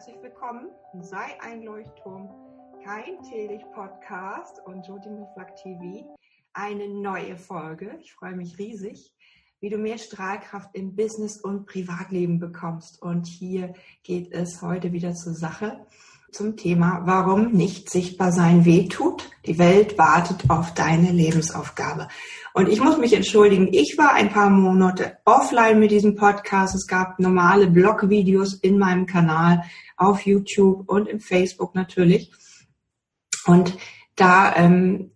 herzlich willkommen. Sei ein Leuchtturm, kein Teelicht-Podcast und Jodi Muflak TV. Eine neue Folge. Ich freue mich riesig, wie du mehr Strahlkraft im Business und Privatleben bekommst. Und hier geht es heute wieder zur Sache zum Thema, warum nicht sichtbar sein wehtut. Die Welt wartet auf deine Lebensaufgabe. Und ich muss mich entschuldigen, ich war ein paar Monate offline mit diesem Podcast. Es gab normale Blogvideos in meinem Kanal auf YouTube und im Facebook natürlich. Und da ähm,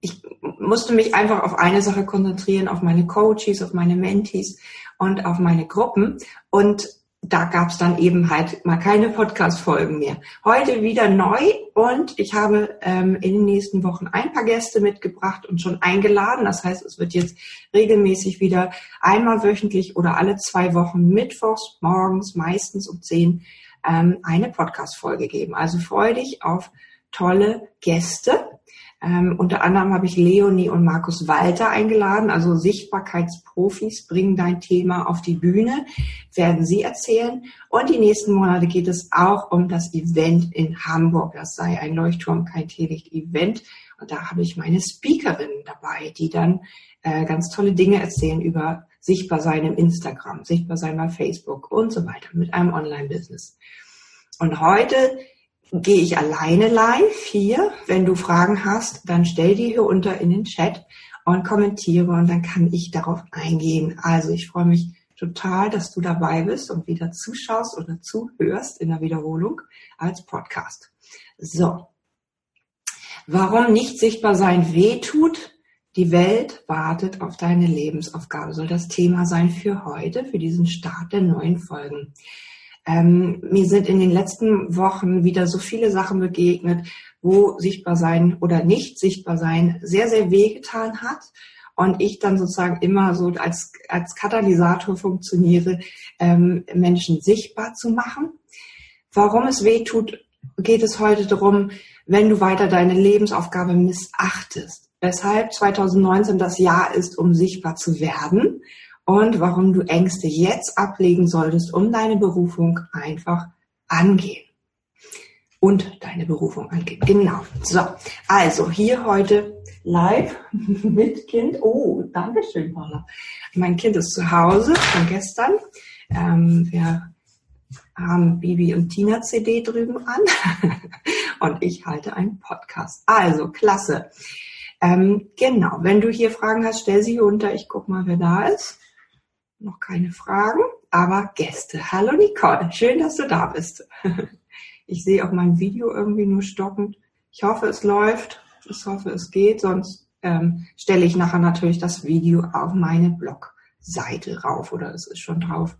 ich musste mich einfach auf eine Sache konzentrieren, auf meine Coaches, auf meine Mentees und auf meine Gruppen. Und da gab es dann eben halt mal keine Podcast-Folgen mehr. Heute wieder neu und ich habe ähm, in den nächsten Wochen ein paar Gäste mitgebracht und schon eingeladen. Das heißt, es wird jetzt regelmäßig wieder einmal wöchentlich oder alle zwei Wochen mittwochs morgens meistens um zehn ähm, eine Podcast-Folge geben. Also freue dich auf tolle Gäste. Ähm, unter anderem habe ich Leonie und Markus Walter eingeladen, also Sichtbarkeitsprofis bringen dein Thema auf die Bühne, werden sie erzählen. Und die nächsten Monate geht es auch um das Event in Hamburg. Das sei ein Leuchtturm, kein Teelicht-Event. Und da habe ich meine Speakerinnen dabei, die dann äh, ganz tolle Dinge erzählen über sichtbar sein im Instagram, sichtbar sein bei Facebook und so weiter mit einem Online-Business. Und heute gehe ich alleine live hier. Wenn du Fragen hast, dann stell die hier unter in den Chat und kommentiere und dann kann ich darauf eingehen. Also ich freue mich total, dass du dabei bist und wieder zuschaust oder zuhörst in der Wiederholung als Podcast. So. Warum nicht sichtbar sein wehtut? Die Welt wartet auf deine Lebensaufgabe, soll das Thema sein für heute, für diesen Start der neuen Folgen. Ähm, mir sind in den letzten Wochen wieder so viele Sachen begegnet, wo sichtbar sein oder nicht sichtbar sein sehr, sehr wehgetan hat. Und ich dann sozusagen immer so als, als Katalysator funktioniere, ähm, Menschen sichtbar zu machen. Warum es weh tut, geht es heute darum, wenn du weiter deine Lebensaufgabe missachtest. Weshalb 2019 das Jahr ist, um sichtbar zu werden und warum du Ängste jetzt ablegen solltest, um deine Berufung einfach angehen. Und deine Berufung angehen. Genau. So, also hier heute live mit Kind. Oh, danke schön, Paula. Mein Kind ist zu Hause von gestern. Ähm, wir haben Bibi und Tina CD drüben an und ich halte einen Podcast. Also, klasse. Ähm, genau, wenn du hier Fragen hast, stell sie hier unter. Ich guck mal, wer da ist noch keine Fragen, aber Gäste. Hallo Nicole, schön, dass du da bist. Ich sehe auch mein Video irgendwie nur stockend. Ich hoffe, es läuft. Ich hoffe, es geht. Sonst ähm, stelle ich nachher natürlich das Video auf meine Blogseite rauf oder es ist schon drauf.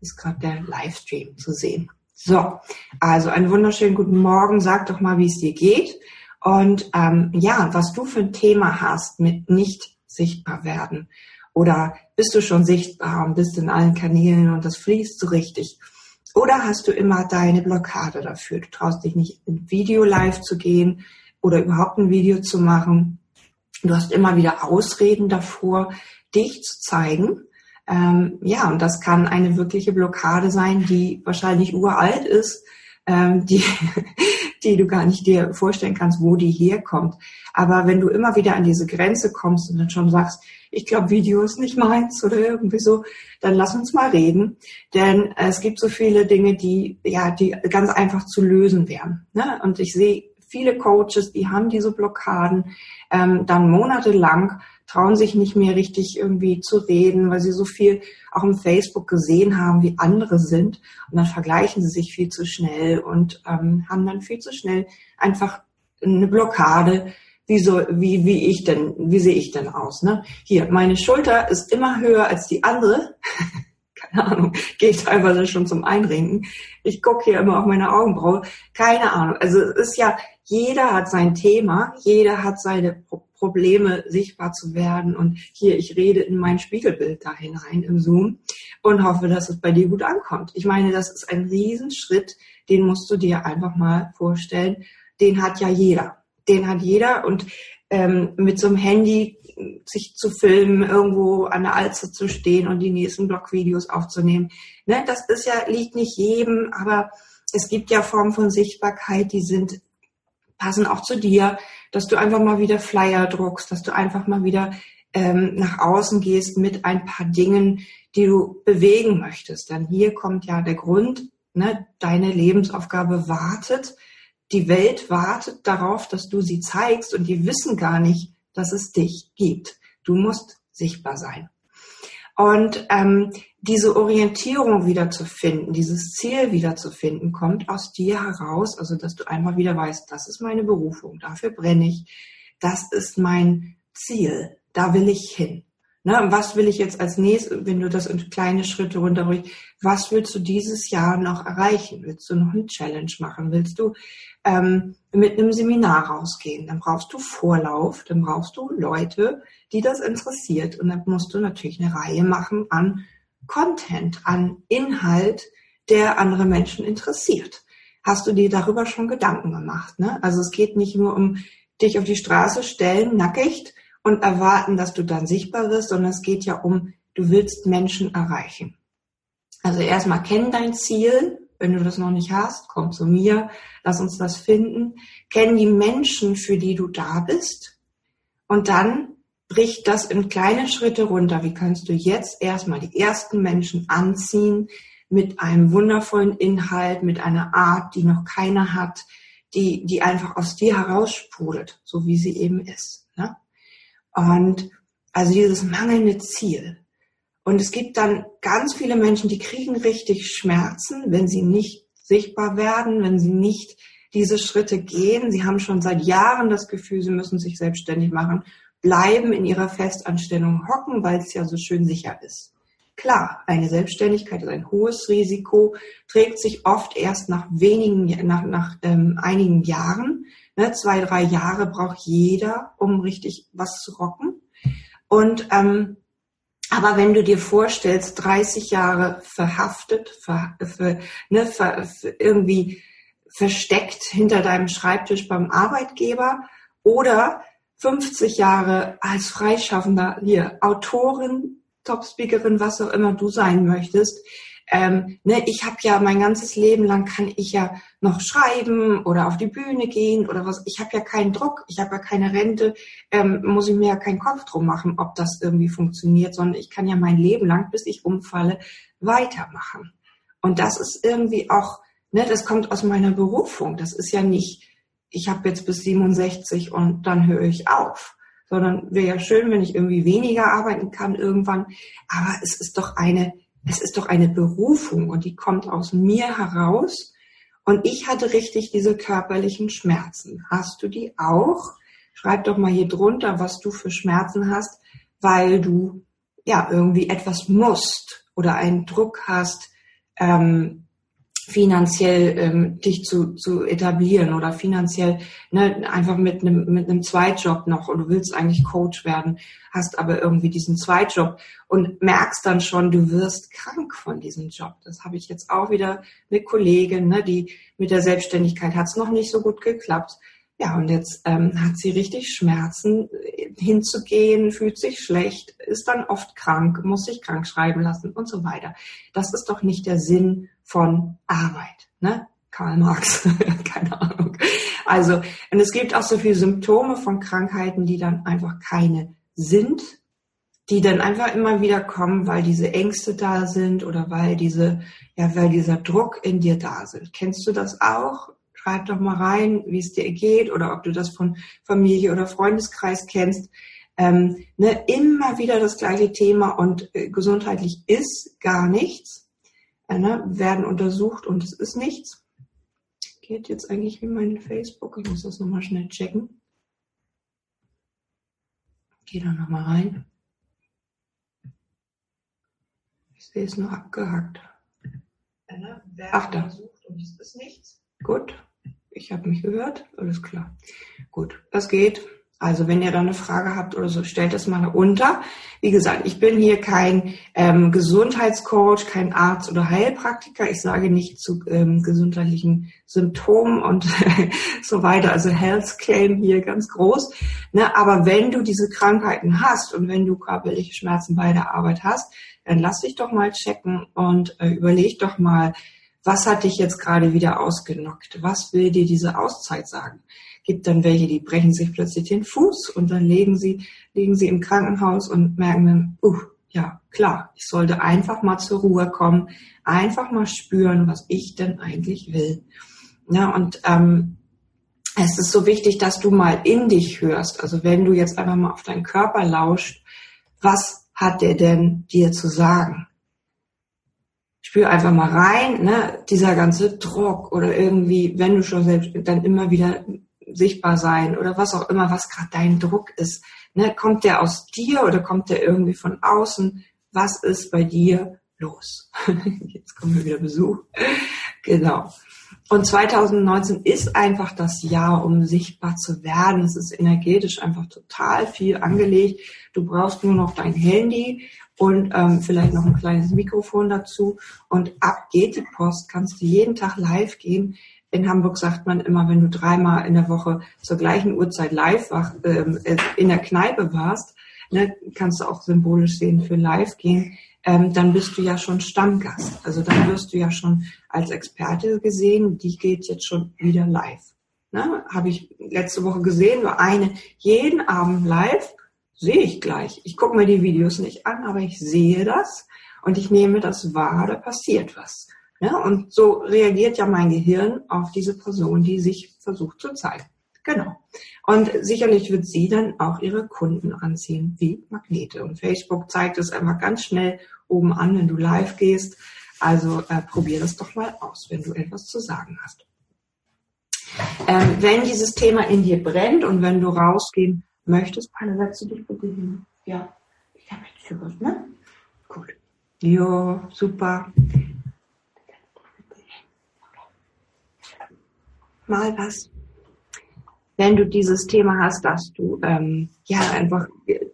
Ist gerade der Livestream zu sehen. So, also einen wunderschönen guten Morgen. Sag doch mal, wie es dir geht. Und ähm, ja, was du für ein Thema hast mit nicht sichtbar werden oder bist du schon sichtbar und bist in allen Kanälen und das fließt so richtig? Oder hast du immer deine Blockade dafür? Du traust dich nicht in Video live zu gehen oder überhaupt ein Video zu machen. Du hast immer wieder Ausreden davor, dich zu zeigen. Ähm, ja, und das kann eine wirkliche Blockade sein, die wahrscheinlich uralt ist, ähm, die, die du gar nicht dir vorstellen kannst, wo die herkommt. Aber wenn du immer wieder an diese Grenze kommst und dann schon sagst, ich glaube, Video ist nicht meins oder irgendwie so, dann lass uns mal reden. Denn es gibt so viele Dinge, die, ja, die ganz einfach zu lösen wären. Ne? Und ich sehe viele Coaches, die haben diese Blockaden ähm, dann monatelang, trauen sich nicht mehr richtig irgendwie zu reden, weil sie so viel auch im Facebook gesehen haben, wie andere sind. Und dann vergleichen sie sich viel zu schnell und ähm, haben dann viel zu schnell einfach eine Blockade, wie so, wie, wie ich denn, wie sehe ich denn aus, ne? Hier, meine Schulter ist immer höher als die andere. Keine Ahnung, gehe ich teilweise schon zum Einrenken. Ich gucke hier immer auf meine Augenbraue. Keine Ahnung. Also es ist ja, jeder hat sein Thema, jeder hat seine Pro Probleme, sichtbar zu werden. Und hier, ich rede in mein Spiegelbild da hinein im Zoom und hoffe, dass es bei dir gut ankommt. Ich meine, das ist ein Riesenschritt, den musst du dir einfach mal vorstellen. Den hat ja jeder den hat jeder und ähm, mit so einem Handy sich zu filmen, irgendwo an der Alze zu stehen und die nächsten Blogvideos aufzunehmen. Ne, das ist ja, liegt nicht jedem, aber es gibt ja Formen von Sichtbarkeit, die sind, passen auch zu dir, dass du einfach mal wieder Flyer druckst, dass du einfach mal wieder ähm, nach außen gehst mit ein paar Dingen, die du bewegen möchtest. Denn hier kommt ja der Grund, ne, deine Lebensaufgabe wartet, die Welt wartet darauf, dass du sie zeigst und die wissen gar nicht, dass es dich gibt. Du musst sichtbar sein. Und ähm, diese Orientierung wieder zu finden, dieses Ziel wieder zu finden, kommt aus dir heraus, also dass du einmal wieder weißt, das ist meine Berufung, dafür brenne ich, das ist mein Ziel, da will ich hin. Ne, was will ich jetzt als nächstes, wenn du das in kleine Schritte runterbrichst, was willst du dieses Jahr noch erreichen? Willst du noch eine Challenge machen? Willst du ähm, mit einem Seminar rausgehen? Dann brauchst du Vorlauf, dann brauchst du Leute, die das interessiert. Und dann musst du natürlich eine Reihe machen an Content, an Inhalt, der andere Menschen interessiert. Hast du dir darüber schon Gedanken gemacht? Ne? Also es geht nicht nur um dich auf die Straße stellen, nackig und erwarten, dass du dann sichtbar wirst, sondern es geht ja um, du willst Menschen erreichen. Also erstmal kenn dein Ziel. Wenn du das noch nicht hast, komm zu mir, lass uns das finden. Kenn die Menschen, für die du da bist. Und dann brich das in kleine Schritte runter. Wie kannst du jetzt erstmal die ersten Menschen anziehen mit einem wundervollen Inhalt, mit einer Art, die noch keiner hat, die, die einfach aus dir heraussprudelt, so wie sie eben ist. Und also dieses mangelnde Ziel. Und es gibt dann ganz viele Menschen, die kriegen richtig Schmerzen, wenn sie nicht sichtbar werden, wenn sie nicht diese Schritte gehen. Sie haben schon seit Jahren das Gefühl, sie müssen sich selbstständig machen, bleiben in ihrer Festanstellung hocken, weil es ja so schön sicher ist. Klar, eine Selbstständigkeit ist ein hohes Risiko, trägt sich oft erst nach wenigen, nach, nach ähm, einigen Jahren. Ne, zwei, drei Jahre braucht jeder, um richtig was zu rocken. Und ähm, aber wenn du dir vorstellst, 30 Jahre verhaftet, ver, für, ne, ver, für irgendwie versteckt hinter deinem Schreibtisch beim Arbeitgeber oder 50 Jahre als Freischaffender hier, Autorin, Topspeakerin, was auch immer du sein möchtest, ähm, ne, ich habe ja mein ganzes Leben lang kann ich ja noch schreiben oder auf die Bühne gehen oder was. Ich habe ja keinen Druck, ich habe ja keine Rente, ähm, muss ich mir ja keinen Kopf drum machen, ob das irgendwie funktioniert, sondern ich kann ja mein Leben lang, bis ich umfalle, weitermachen. Und das ist irgendwie auch, ne, das kommt aus meiner Berufung. Das ist ja nicht, ich habe jetzt bis 67 und dann höre ich auf sondern wäre ja schön, wenn ich irgendwie weniger arbeiten kann irgendwann. Aber es ist doch eine es ist doch eine Berufung und die kommt aus mir heraus. Und ich hatte richtig diese körperlichen Schmerzen. Hast du die auch? Schreib doch mal hier drunter, was du für Schmerzen hast, weil du ja irgendwie etwas musst oder einen Druck hast, ähm, finanziell ähm, dich zu, zu etablieren oder finanziell ne, einfach mit einem mit einem Zweitjob noch und du willst eigentlich Coach werden, hast aber irgendwie diesen Zweitjob und merkst dann schon, du wirst krank von diesem Job. Das habe ich jetzt auch wieder mit Kollegin, ne, die mit der Selbstständigkeit hat es noch nicht so gut geklappt. Ja, und jetzt ähm, hat sie richtig Schmerzen, hinzugehen, fühlt sich schlecht, ist dann oft krank, muss sich krank schreiben lassen und so weiter. Das ist doch nicht der Sinn von Arbeit. Ne? Karl Marx, keine Ahnung. Also, und es gibt auch so viele Symptome von Krankheiten, die dann einfach keine sind, die dann einfach immer wieder kommen, weil diese Ängste da sind oder weil diese, ja, weil dieser Druck in dir da sind. Kennst du das auch? schreib doch mal rein, wie es dir geht oder ob du das von Familie oder Freundeskreis kennst. Ähm, ne, immer wieder das gleiche Thema und äh, gesundheitlich ist gar nichts. Äh, ne, werden untersucht und es ist nichts. Geht jetzt eigentlich wie mein Facebook? Ich muss das nochmal schnell checken. Geh da nochmal rein. Ich sehe es nur abgehackt. Äh, ne, Ach da. Und es ist nichts. Gut ich habe mich gehört, alles klar. Gut, das geht. Also wenn ihr da eine Frage habt oder so, stellt das mal unter. Wie gesagt, ich bin hier kein ähm, Gesundheitscoach, kein Arzt oder Heilpraktiker. Ich sage nicht zu ähm, gesundheitlichen Symptomen und so weiter. Also Health Claim hier ganz groß. Ne? Aber wenn du diese Krankheiten hast und wenn du körperliche Schmerzen bei der Arbeit hast, dann lass dich doch mal checken und äh, überleg doch mal, Was hat dich jetzt gerade wieder ausgenockt? Was will dir diese Auszeit sagen? Gibt dann welche, die brechen sich plötzlich den Fuß und dann legen sie, liegen sie im Krankenhaus und merken dann, uh, ja, klar, ich sollte einfach mal zur Ruhe kommen, einfach mal spüren, was ich denn eigentlich will. Ja, und ähm, es ist so wichtig, dass du mal in dich hörst. Also wenn du jetzt einfach mal auf deinen Körper lauscht, was hat der denn dir zu sagen? Spür einfach mal rein, ne, dieser ganze Druck oder irgendwie, wenn du schon selbst dann immer wieder sichtbar sein oder was auch immer, was gerade dein Druck ist. Ne, kommt der aus dir oder kommt der irgendwie von außen? Was ist bei dir los? Jetzt kommen wir wieder Besuch. Genau. Und 2019 ist einfach das Jahr, um sichtbar zu werden. Es ist energetisch einfach total viel angelegt. Du brauchst nur noch dein Handy und ähm, vielleicht noch ein kleines Mikrofon dazu. Und ab geht die Post. Kannst du jeden Tag live gehen. In Hamburg sagt man immer, wenn du dreimal in der Woche zur gleichen Uhrzeit live wach, ähm, äh, in der Kneipe warst, ne, kannst du auch symbolisch sehen für live gehen ähm, dann bist du ja schon Stammgast. Also dann wirst du ja schon als Experte gesehen, die geht jetzt schon wieder live. Ne? Habe ich letzte Woche gesehen, nur eine jeden Abend live, sehe ich gleich. Ich gucke mir die Videos nicht an, aber ich sehe das und ich nehme das wahr, da passiert was. Ne? Und so reagiert ja mein Gehirn auf diese Person, die sich versucht zu zeigen. Genau. Und sicherlich wird sie dann auch ihre Kunden anziehen wie Magnete. Und Facebook zeigt es einmal ganz schnell oben an, wenn du live gehst. Also äh, probier das doch mal aus, wenn du etwas zu sagen hast. Ähm, wenn dieses Thema in dir brennt und wenn du rausgehen möchtest, Palle, setzt du dich bitte hin. Ja, ich habe jetzt was, ne? Gut. Jo, super. Mal was wenn du dieses Thema hast, dass du ähm, ja einfach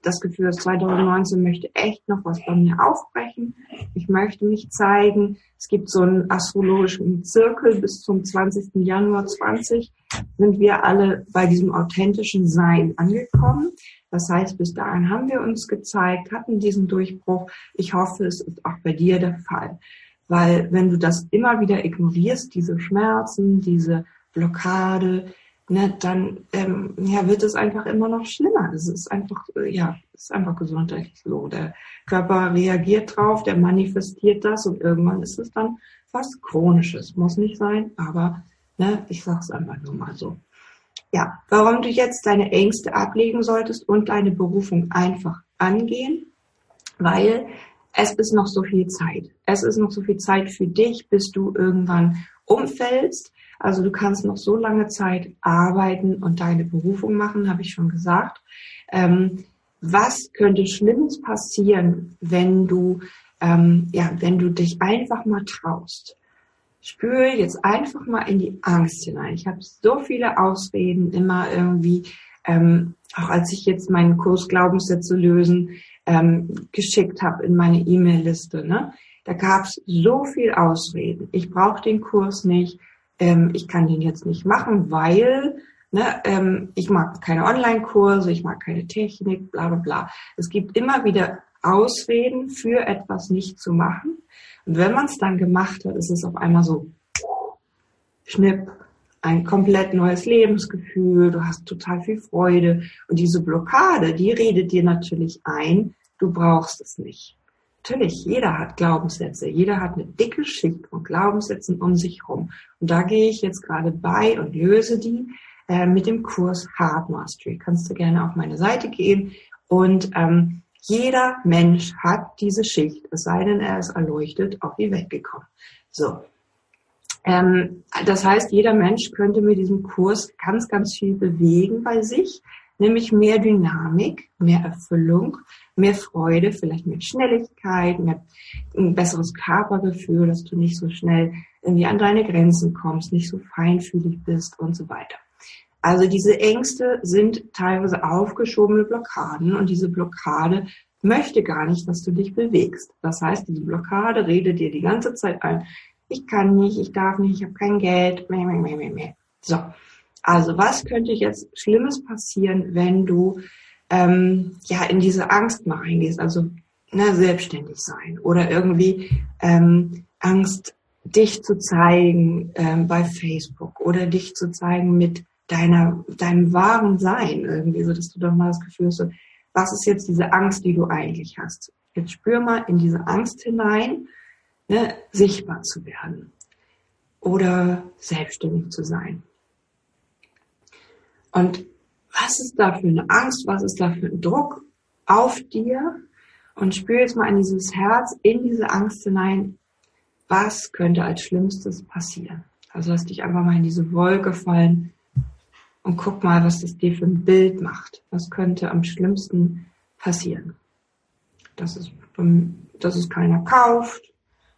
das Gefühl hast, 2019 möchte echt noch was bei mir aufbrechen. Ich möchte mich zeigen. Es gibt so einen astrologischen Zirkel bis zum 20. Januar 20 sind wir alle bei diesem authentischen Sein angekommen. Das heißt, bis dahin haben wir uns gezeigt, hatten diesen Durchbruch. Ich hoffe, es ist auch bei dir der Fall. Weil wenn du das immer wieder ignorierst, diese Schmerzen, diese Blockade, ne, dann ähm, ja, wird es einfach immer noch schlimmer. Es ist einfach, äh, ja, es ist einfach gesundheitlich so. Der Körper reagiert drauf, der manifestiert das und irgendwann ist es dann was Chronisches. Muss nicht sein, aber ne, ich sag's einfach nur mal so. Ja, warum du jetzt deine Ängste ablegen solltest und deine Berufung einfach angehen, weil es ist noch so viel Zeit. Es ist noch so viel Zeit für dich, bis du irgendwann umfällst also du kannst noch so lange Zeit arbeiten und deine Berufung machen, habe ich schon gesagt. Ähm, was könnte Schlimmes passieren, wenn du, ähm, ja, wenn du dich einfach mal traust? Spüre jetzt einfach mal in die Angst hinein. Ich habe so viele Ausreden immer irgendwie, ähm, auch als ich jetzt meinen Kurs Glaubenssätze lösen ähm, geschickt habe in meine E-Mail-Liste, ne? da gab es so viel Ausreden. Ich brauche den Kurs nicht ähm, ich kann den jetzt nicht machen, weil ne, ähm, ich mag keine Online-Kurse, ich mag keine Technik, bla bla bla. Es gibt immer wieder Ausreden für etwas nicht zu machen. Und wenn man es dann gemacht hat, ist es auf einmal so schnipp, ein komplett neues Lebensgefühl, du hast total viel Freude. Und diese Blockade, die redet dir natürlich ein, du brauchst es nicht. Natürlich, jeder hat Glaubenssätze, jeder hat eine dicke Schicht von Glaubenssätzen um sich herum. Und da gehe ich jetzt gerade bei und löse die äh, mit dem Kurs Heart Mastery. Kannst du gerne auf meine Seite gehen und ähm, jeder Mensch hat diese Schicht, es sei denn, er ist erleuchtet, auf die Welt gekommen. So. Ähm, das heißt, jeder Mensch könnte mit diesem Kurs ganz, ganz viel bewegen bei sich nämlich mehr Dynamik, mehr Erfüllung, mehr Freude, vielleicht mehr Schnelligkeit, mehr, ein besseres Körpergefühl, dass du nicht so schnell irgendwie an deine Grenzen kommst, nicht so feinfühlig bist und so weiter. Also diese Ängste sind teilweise aufgeschobene Blockaden und diese Blockade möchte gar nicht, dass du dich bewegst. Das heißt, diese Blockade redet dir die ganze Zeit ein, ich kann nicht, ich darf nicht, ich habe kein Geld, meh, meh, meh, meh, meh. So, also was könnte jetzt Schlimmes passieren, wenn du ähm, ja in diese Angst mal reingehst? Also ne, selbstständig sein oder irgendwie ähm, Angst dich zu zeigen ähm, bei Facebook oder dich zu zeigen mit deiner, deinem wahren Sein irgendwie, so dass du doch mal das Gefühl hast, so, was ist jetzt diese Angst, die du eigentlich hast? Jetzt spür mal in diese Angst hinein, ne, sichtbar zu werden oder selbstständig zu sein. Und was ist da für eine Angst, was ist da für ein Druck auf dir? Und spür jetzt mal in dieses Herz, in diese Angst hinein, was könnte als Schlimmstes passieren? Also lass dich einfach mal in diese Wolke fallen und guck mal, was das dir für ein Bild macht. Was könnte am schlimmsten passieren? Dass es, dass es keiner kauft,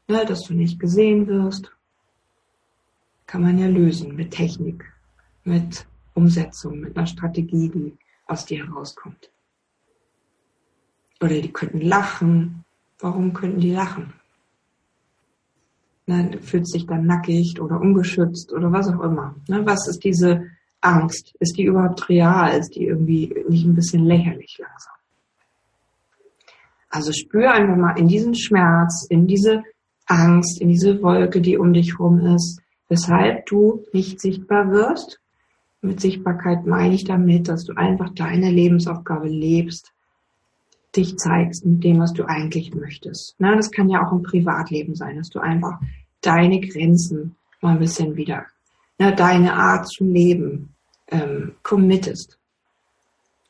ne, dass du nicht gesehen wirst. Kann man ja lösen mit Technik, mit Umsetzung, mit einer Strategie, die aus dir herauskommt. Oder die könnten lachen. Warum könnten die lachen? Ne, fühlt sich dann nackig oder ungeschützt oder was auch immer. Was ist diese Angst? Ist die überhaupt real? Ist die irgendwie nicht ein bisschen lächerlich langsam? Also spür einfach mal in diesen Schmerz, in diese Angst, in diese Wolke, die um dich rum ist, weshalb du nicht sichtbar wirst. Mit Sichtbarkeit meine ich damit, dass du einfach deine Lebensaufgabe lebst, dich zeigst mit dem, was du eigentlich möchtest. Na, das kann ja auch im Privatleben sein, dass du einfach deine Grenzen mal ein bisschen wieder, na, deine Art zu leben ähm, committest.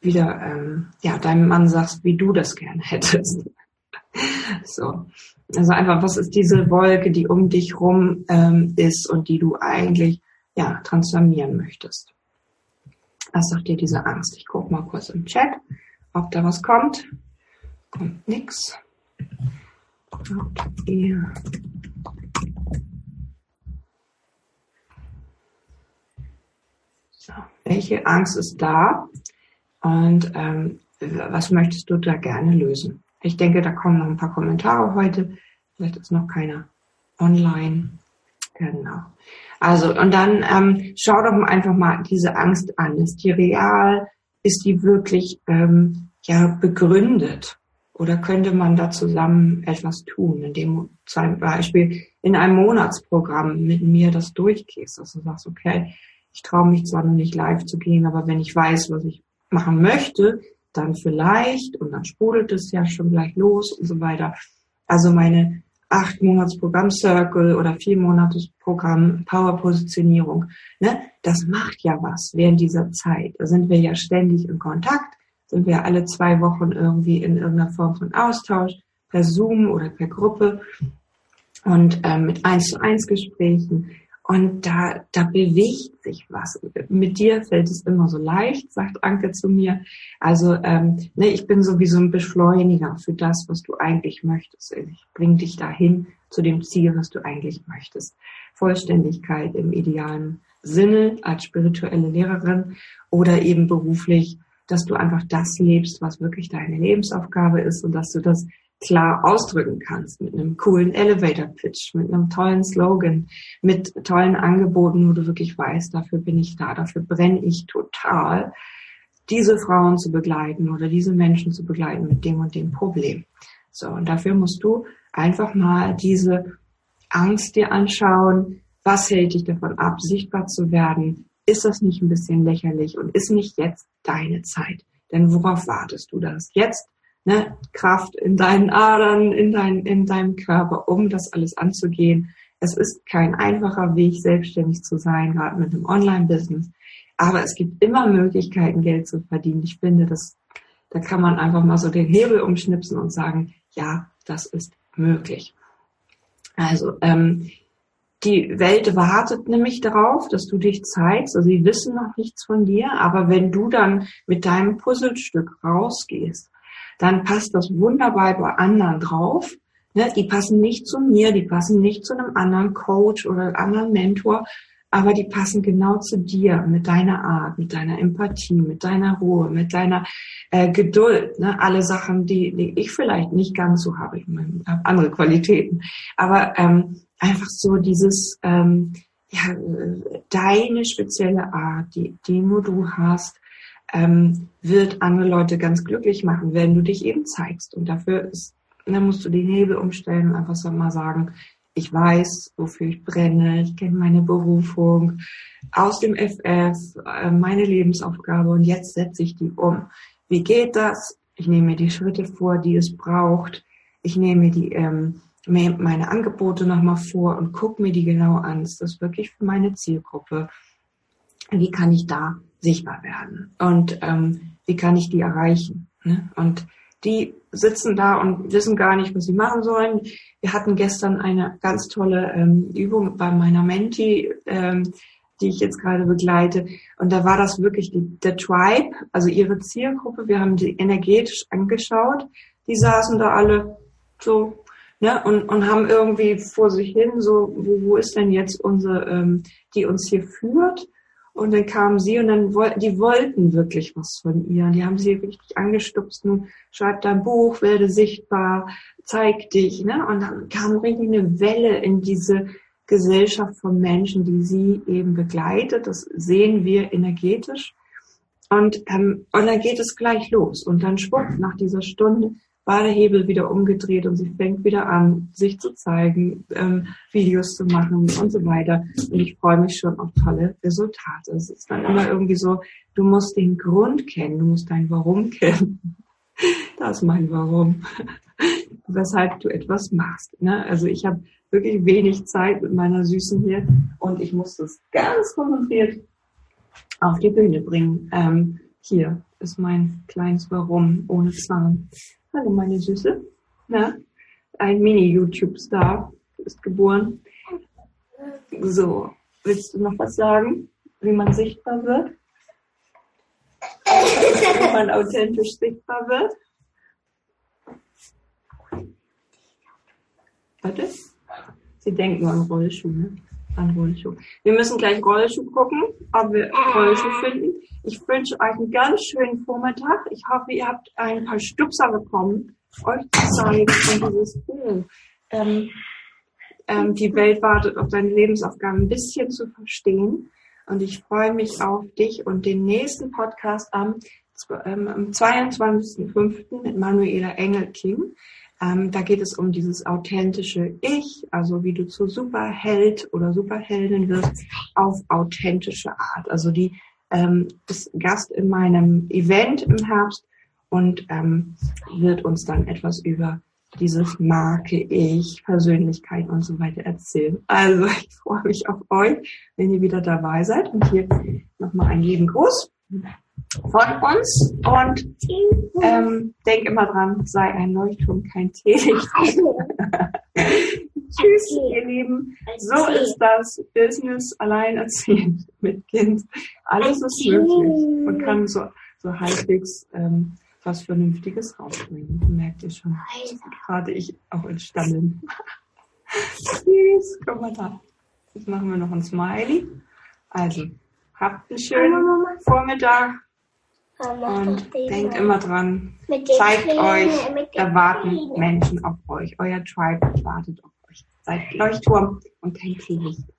Wieder ähm, ja, deinem Mann sagst, wie du das gerne hättest. so. Also einfach, was ist diese Wolke, die um dich rum ähm, ist und die du eigentlich ja transformieren möchtest? Was sagt dir diese Angst? Ich gucke mal kurz im Chat, ob da was kommt. Kommt nix. Habt So, welche Angst ist da und ähm, was möchtest du da gerne lösen? Ich denke, da kommen noch ein paar Kommentare heute. Vielleicht ist noch keiner online. Genau. Also, und dann ähm, schau doch einfach mal diese Angst an. Ist die real? Ist die wirklich ähm, ja begründet? Oder könnte man da zusammen etwas tun, indem zum Beispiel in einem Monatsprogramm mit mir das durchgehst, dass du sagst, okay, ich traue mich zwar noch nicht live zu gehen, aber wenn ich weiß, was ich machen möchte, dann vielleicht und dann sprudelt es ja schon gleich los und so weiter. Also meine acht Monats Programm Circle oder vier Monats Programm Power Positionierung, ne, das macht ja was während dieser Zeit. Da sind wir ja ständig in Kontakt, sind wir alle zwei Wochen irgendwie in irgendeiner Form von Austausch per Zoom oder per Gruppe und ähm, mit eins zu eins Gesprächen. Und da, da bewegt sich was. Mit dir fällt es immer so leicht, sagt Anke zu mir. Also ähm, ne, ich bin so wie so ein Beschleuniger für das, was du eigentlich möchtest. Ich bringe dich dahin zu dem Ziel, was du eigentlich möchtest. Vollständigkeit im idealen Sinne als spirituelle Lehrerin oder eben beruflich, dass du einfach das lebst, was wirklich deine Lebensaufgabe ist und dass du das klar ausdrücken kannst mit einem coolen Elevator Pitch, mit einem tollen Slogan, mit tollen Angeboten, wo du wirklich weißt, dafür bin ich da, dafür brenne ich total, diese Frauen zu begleiten oder diese Menschen zu begleiten mit dem und dem Problem. So, und dafür musst du einfach mal diese Angst dir anschauen, was hält dich davon ab, sichtbar zu werden? Ist das nicht ein bisschen lächerlich und ist nicht jetzt deine Zeit? Denn worauf wartest du das? Jetzt ne, Kraft in deinen Adern, in, dein, in deinem Körper, um das alles anzugehen. Es ist kein einfacher Weg, selbstständig zu sein, gerade mit einem Online-Business. Aber es gibt immer Möglichkeiten, Geld zu verdienen. Ich finde, das, da kann man einfach mal so den Hebel umschnipsen und sagen, ja, das ist möglich. Also, ähm, die Welt wartet nämlich darauf, dass du dich zeigst. Also sie wissen noch nichts von dir, aber wenn du dann mit deinem Puzzlestück rausgehst dann passt das wunderbar bei anderen drauf. Ne? Die passen nicht zu mir, die passen nicht zu einem anderen Coach oder anderen Mentor, aber die passen genau zu dir, mit deiner Art, mit deiner Empathie, mit deiner Ruhe, mit deiner äh, Geduld. Ne? Alle Sachen, die, die ich vielleicht nicht ganz so habe. Ich meine, habe andere Qualitäten. Aber ähm, einfach so dieses, ähm, ja, äh, deine spezielle Art, die, die nur du hast, ähm, wird andere Leute ganz glücklich machen, wenn du dich eben zeigst. Und dafür ist, dann musst du die Nebel umstellen und einfach so mal sagen, ich weiß, wofür ich brenne, ich kenne meine Berufung aus dem FF, äh, meine Lebensaufgabe und jetzt setze ich die um. Wie geht das? Ich nehme mir die Schritte vor, die es braucht. Ich nehme mir die ähm, meine Angebote nochmal vor und gucke mir die genau an. Ist das wirklich für meine Zielgruppe? Wie kann ich da sichtbar werden? Und ähm, wie kann ich die erreichen? Ne? Und die sitzen da und wissen gar nicht, was sie machen sollen. Wir hatten gestern eine ganz tolle ähm, Übung bei meiner Menti, ähm, die ich jetzt gerade begleite. Und da war das wirklich die, der Tribe, also ihre Zielgruppe. Wir haben die energetisch angeschaut. Die saßen da alle so ne, und, und haben irgendwie vor sich hin so, wo, wo ist denn jetzt unsere, ähm, die uns hier führt? Und dann kamen sie und dann wollten, die wollten wirklich was von ihr. Die haben sie richtig angestupst. Nun schreib dein Buch, werde sichtbar, zeig dich, ne? Und dann kam richtig eine Welle in diese Gesellschaft von Menschen, die sie eben begleitet. Das sehen wir energetisch. Und, ähm, und dann geht es gleich los. Und dann schwupp, nach dieser Stunde war der Hebel wieder umgedreht und sie fängt wieder an, sich zu zeigen, ähm, Videos zu machen und so weiter. Und ich freue mich schon auf tolle Resultate. Es ist dann immer irgendwie so, du musst den Grund kennen, du musst dein Warum kennen. Das ist mein Warum. Weshalb du etwas machst. Ne? Also ich habe wirklich wenig Zeit mit meiner Süßen hier und ich muss das ganz konzentriert auf die Bühne bringen. Ähm, hier ist mein kleines Warum ohne Zahn. Hallo meine Süße. Na, ein Mini-YouTube-Star ist geboren. So, willst du noch was sagen, wie man sichtbar wird? wie man authentisch sichtbar wird? Warte. Sie denken an Rollschuh, ne? An Rollschuh. Wir müssen gleich Rollschuh gucken, ob wir Rollschuh finden. Ich wünsche euch einen ganz schönen Vormittag. Ich hoffe, ihr habt ein paar Stupser bekommen, euch zu zeigen von dieses Buch. Ähm, ähm, die Welt wartet auf deine Lebensaufgaben ein bisschen zu verstehen. Und ich freue mich auf dich und den nächsten Podcast am, ähm, am 22.05. mit Manuela Engelking. Ähm, da geht es um dieses authentische Ich, also wie du zu Superheld oder Superheldin wirst, auf authentische Art. Also die ähm, ist Gast in meinem Event im Herbst und ähm, wird uns dann etwas über dieses Marke Ich, Persönlichkeit und so weiter erzählen. Also ich freue mich auf euch, wenn ihr wieder dabei seid. Und hier nochmal einen lieben Gruß von uns und ähm, denk immer dran, sei ein Leuchtturm, kein Teelicht. Tschüss, ihr Lieben. So ist das Business alleinerziehend mit Kind. Alles ist möglich und kann so, so halbwegs ähm, was Vernünftiges rausbringen. Merkt ihr schon. Gerade ich auch in Stammeln. Tschüss, guck mal da. Jetzt machen wir noch ein Smiley. Also, habt einen schönen Vormittag. Und denkt immer dran, zeigt euch, da warten Menschen auf euch. Euer Tribe wartet auf euch. Seid Leuchtturm und kein Teelicht.